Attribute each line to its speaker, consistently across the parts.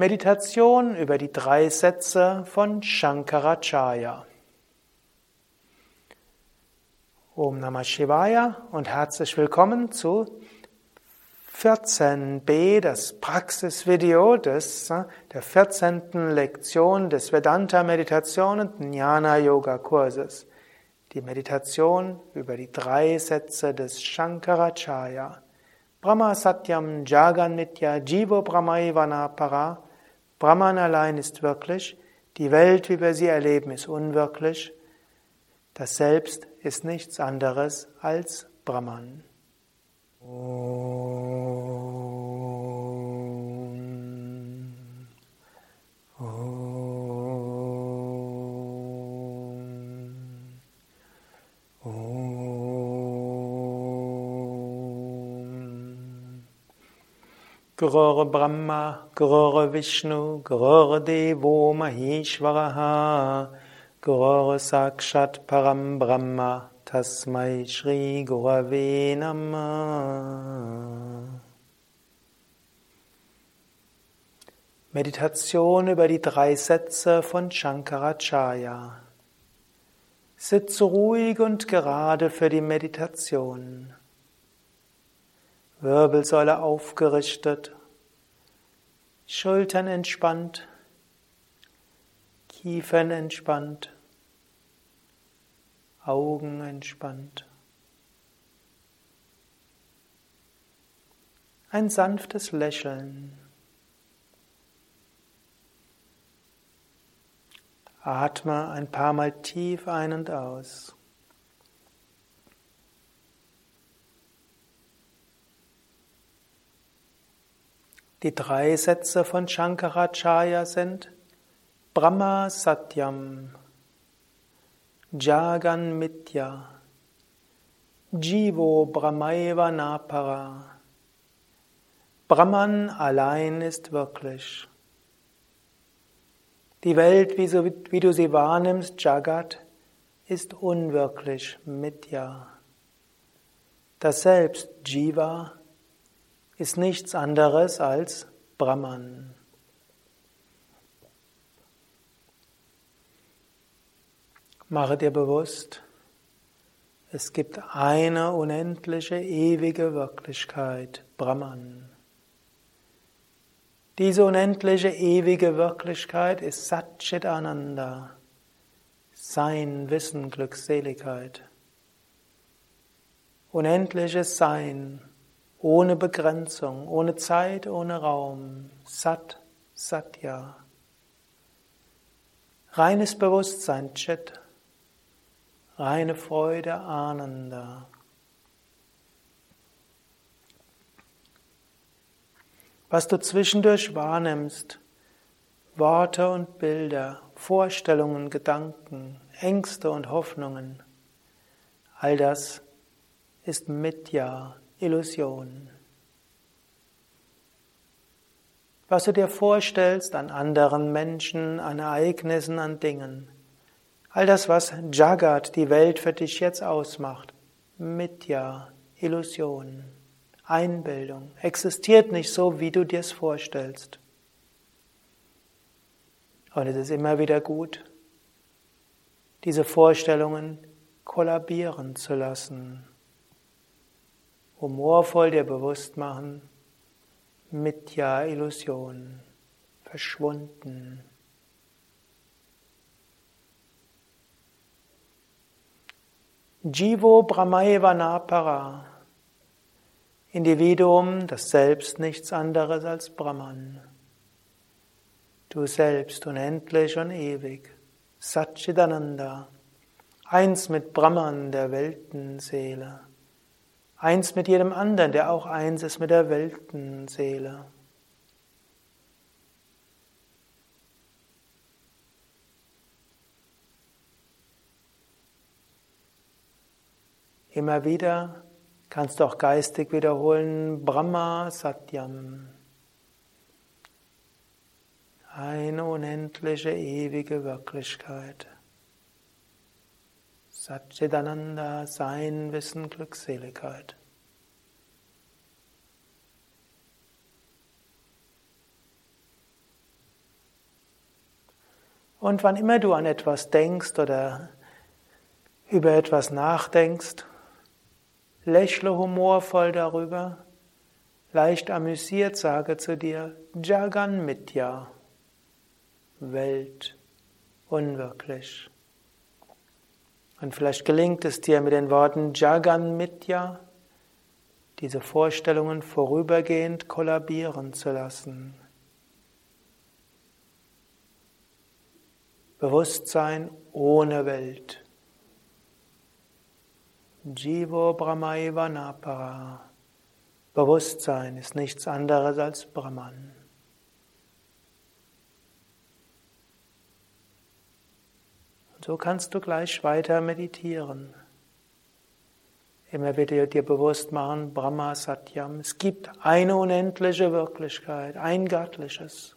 Speaker 1: Meditation über die drei Sätze von Shankaracharya. Om Namah Shivaya und herzlich willkommen zu 14b, das Praxisvideo des, äh, der 14. Lektion des Vedanta Meditation und Jnana Yoga Kurses. Die Meditation über die drei Sätze des Shankaracharya. Brahma Satyam Jagan Nitya Jivo Brahmaivana Para Brahman allein ist wirklich, die Welt, wie wir sie erleben, ist unwirklich. Das Selbst ist nichts anderes als Brahman. Gurur Brahma, Gurur Vishnu, Gurur Devo Maheshwaraha, Gurur Sakshat Param Brahma, Tasmai Shri Gurave Namah. Meditation über die drei Sätze von Shankaracharya. Sitze ruhig und gerade für die Meditation. Wirbelsäule aufgerichtet, Schultern entspannt, Kiefern entspannt, Augen entspannt. Ein sanftes Lächeln. Atme ein paar Mal tief ein und aus. Die drei Sätze von Shankaracharya sind Brahma Satyam, Jagan Mitya, Jivo Brahmaiva Napara. Brahman allein ist wirklich. Die Welt, wie, du sie wahrnimmst, Jagat, ist unwirklich, Mitya. Das Selbst, Jiva, ist nichts anderes als Brahman. Mache dir bewusst, es gibt eine unendliche, ewige Wirklichkeit, Brahman. Diese unendliche, ewige Wirklichkeit ist Satchit Ananda, Sein, Wissen, Glückseligkeit. Unendliches Sein, ohne Begrenzung, ohne Zeit, ohne Raum. Sat, Satya. Reines Bewusstsein, Chit. Reine Freude, Ananda. Was du zwischendurch wahrnimmst, Worte und Bilder, Vorstellungen, Gedanken, Ängste und Hoffnungen, all das ist Mitya, Illusion. Was du dir vorstellst an anderen Menschen, an Ereignissen, an Dingen. All das, was Jagat, die Welt für dich jetzt ausmacht. Mitya, Illusion, Einbildung, existiert nicht so, wie du dir es vorstellst. Und es ist immer wieder gut, diese Vorstellungen kollabieren zu lassen humorvoll dir bewusst machen, Mitya Illusion verschwunden. Jivo Brahmaeva Napara. Individuum, das Selbst nichts anderes als Brahman. Du selbst unendlich und ewig. Satchidananda. Eins mit Brahman, der Weltenseele eins mit jedem anderen, der auch eins ist mit der Weltenseele. Immer wieder kannst du auch geistig wiederholen, Brahma Satyam. Eine unendliche, ewige Wirklichkeit. Satchidananda, Sein, Wissen, Glückseligkeit. Und wann immer du an etwas denkst oder über etwas nachdenkst, lächle humorvoll darüber, leicht amüsiert sage zu dir Jagan Mitya, Welt, unwirklich. Und vielleicht gelingt es dir mit den Worten Jagan Mitya, diese Vorstellungen vorübergehend kollabieren zu lassen. Bewusstsein ohne Welt. Jivo Brahmaiva Napara. Bewusstsein ist nichts anderes als Brahman. So kannst du gleich weiter meditieren. Immer wieder dir bewusst machen, Brahma Satyam. Es gibt eine unendliche Wirklichkeit, ein göttliches.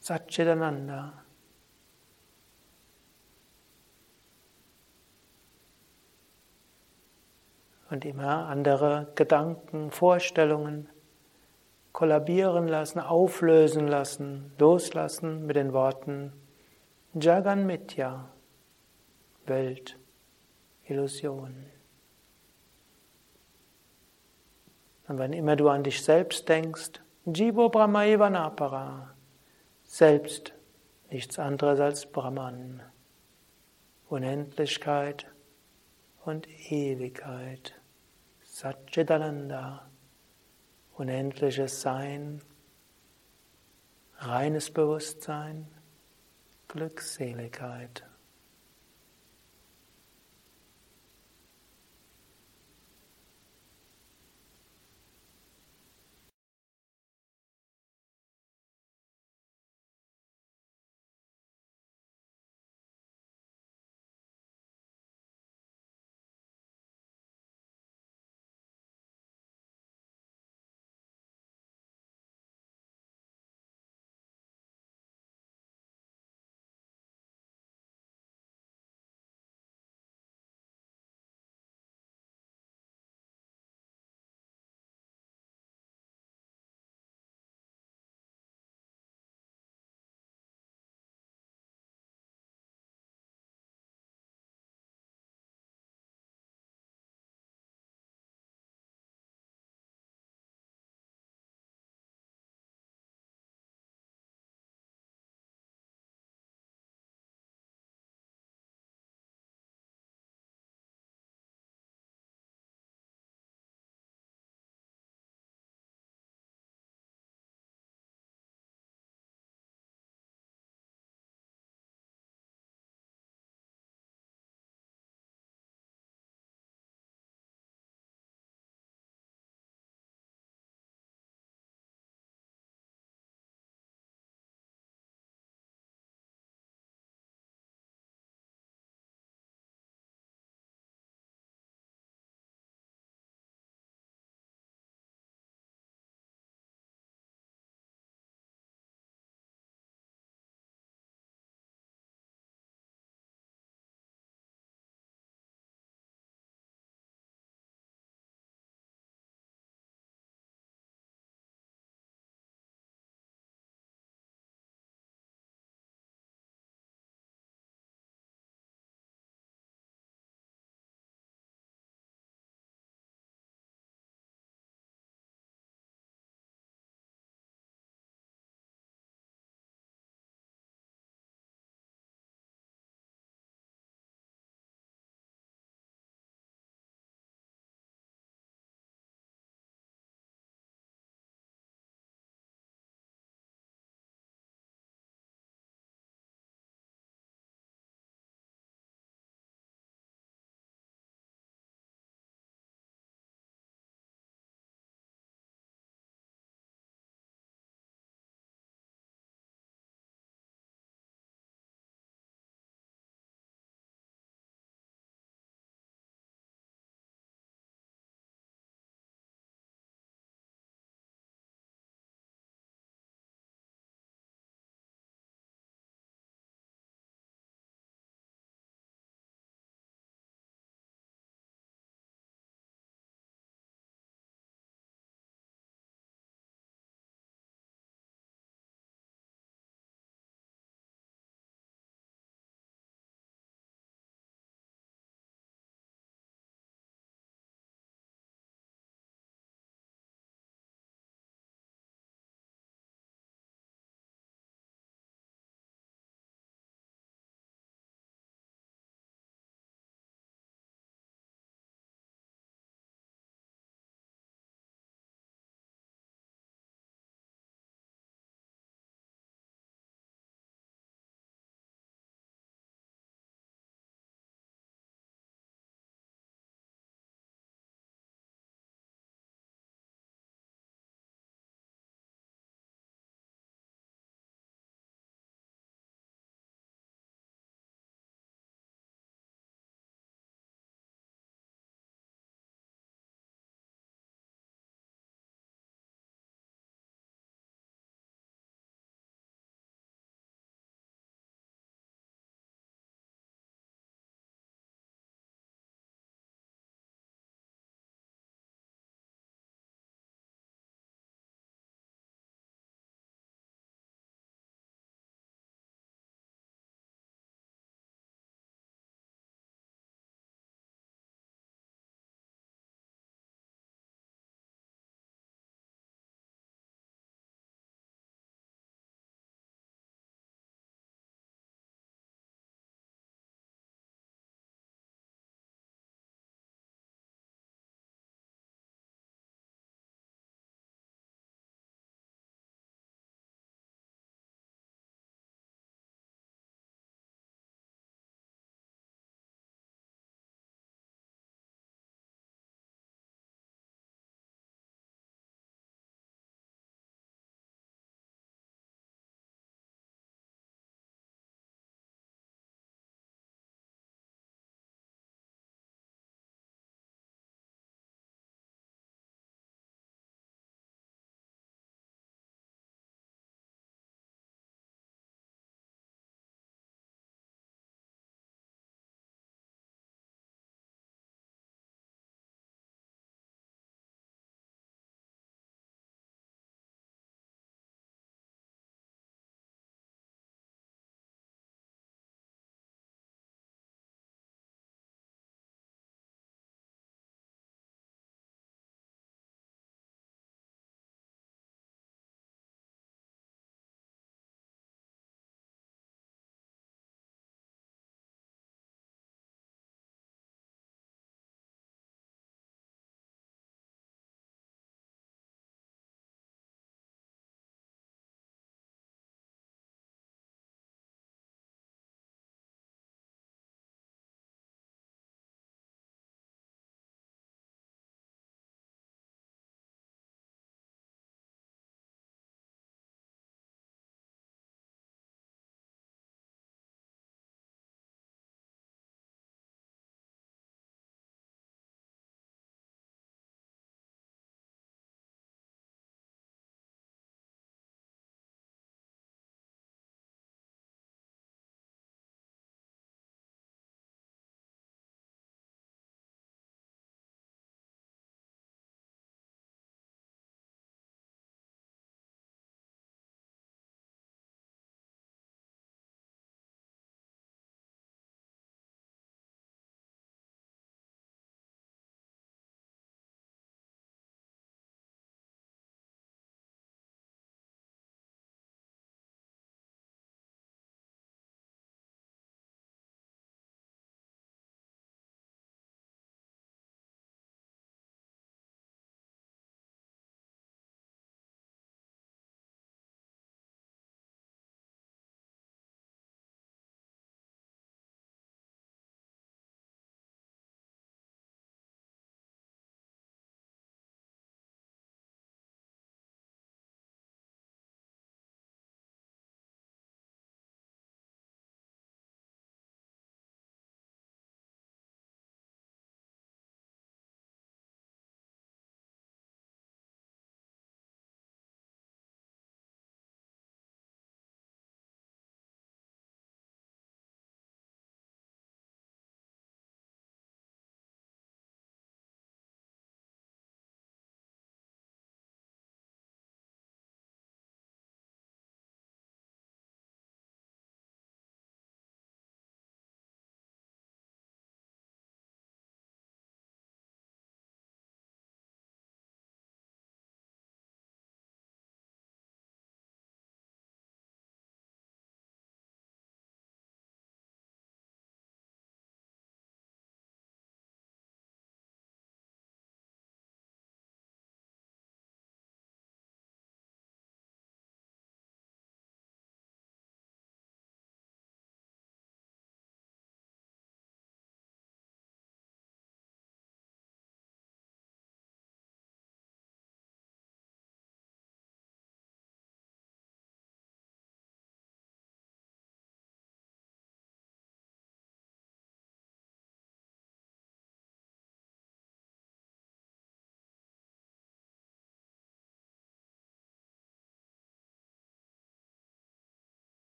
Speaker 1: Satchitananda. Und immer andere Gedanken, Vorstellungen kollabieren lassen, auflösen lassen, loslassen mit den Worten Jagan Mitya, Welt, Illusion. Und wenn immer du an dich selbst denkst, Jivo Brahma Napara, selbst nichts anderes als Brahman, Unendlichkeit und Ewigkeit, Satchitananda, unendliches Sein, reines Bewusstsein, Glückseligkeit.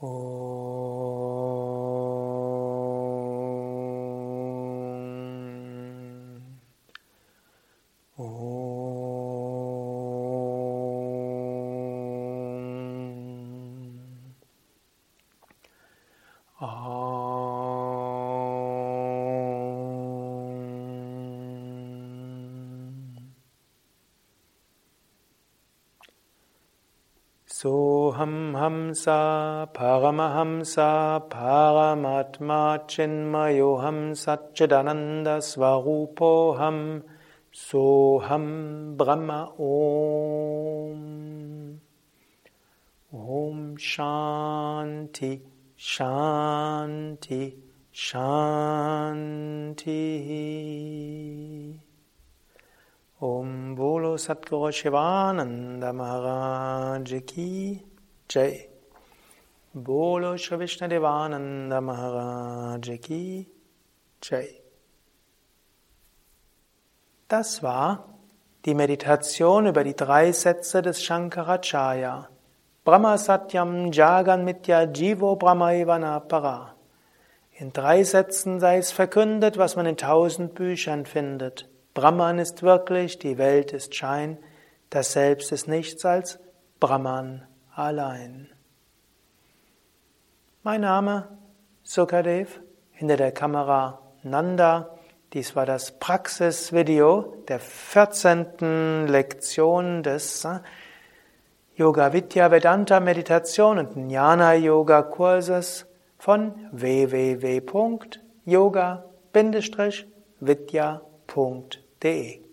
Speaker 1: Soham Hamsa Paramahamsa Paramatma Chinmayoham Satchidananda Svarupoham Soham Brahma Om. Om Shanti Shanti Shanti. Om Bolo Satguru Shivananda Maharaj Ki Jai. Bolo Shri Vishnadevananda Maharaj Ki Jai. Das war die Meditation über die drei Sätze des Shankaracharya. Brahma Satyam Jagan Mitya Jivo Brahmaivana Para. In drei Sätzen sei es verkündet, was man in tausend Büchern findet. Brahman ist wirklich, die Welt ist Schein, das Selbst ist nichts als Brahman allein. Mein Name Sukadev, hinter der Kamera Nanda. Dies war das Praxisvideo der 14. Lektion des äh, Yoga Vidya Vedanta Meditation und Jnana Yoga Kurses von www.yoga-vidya.de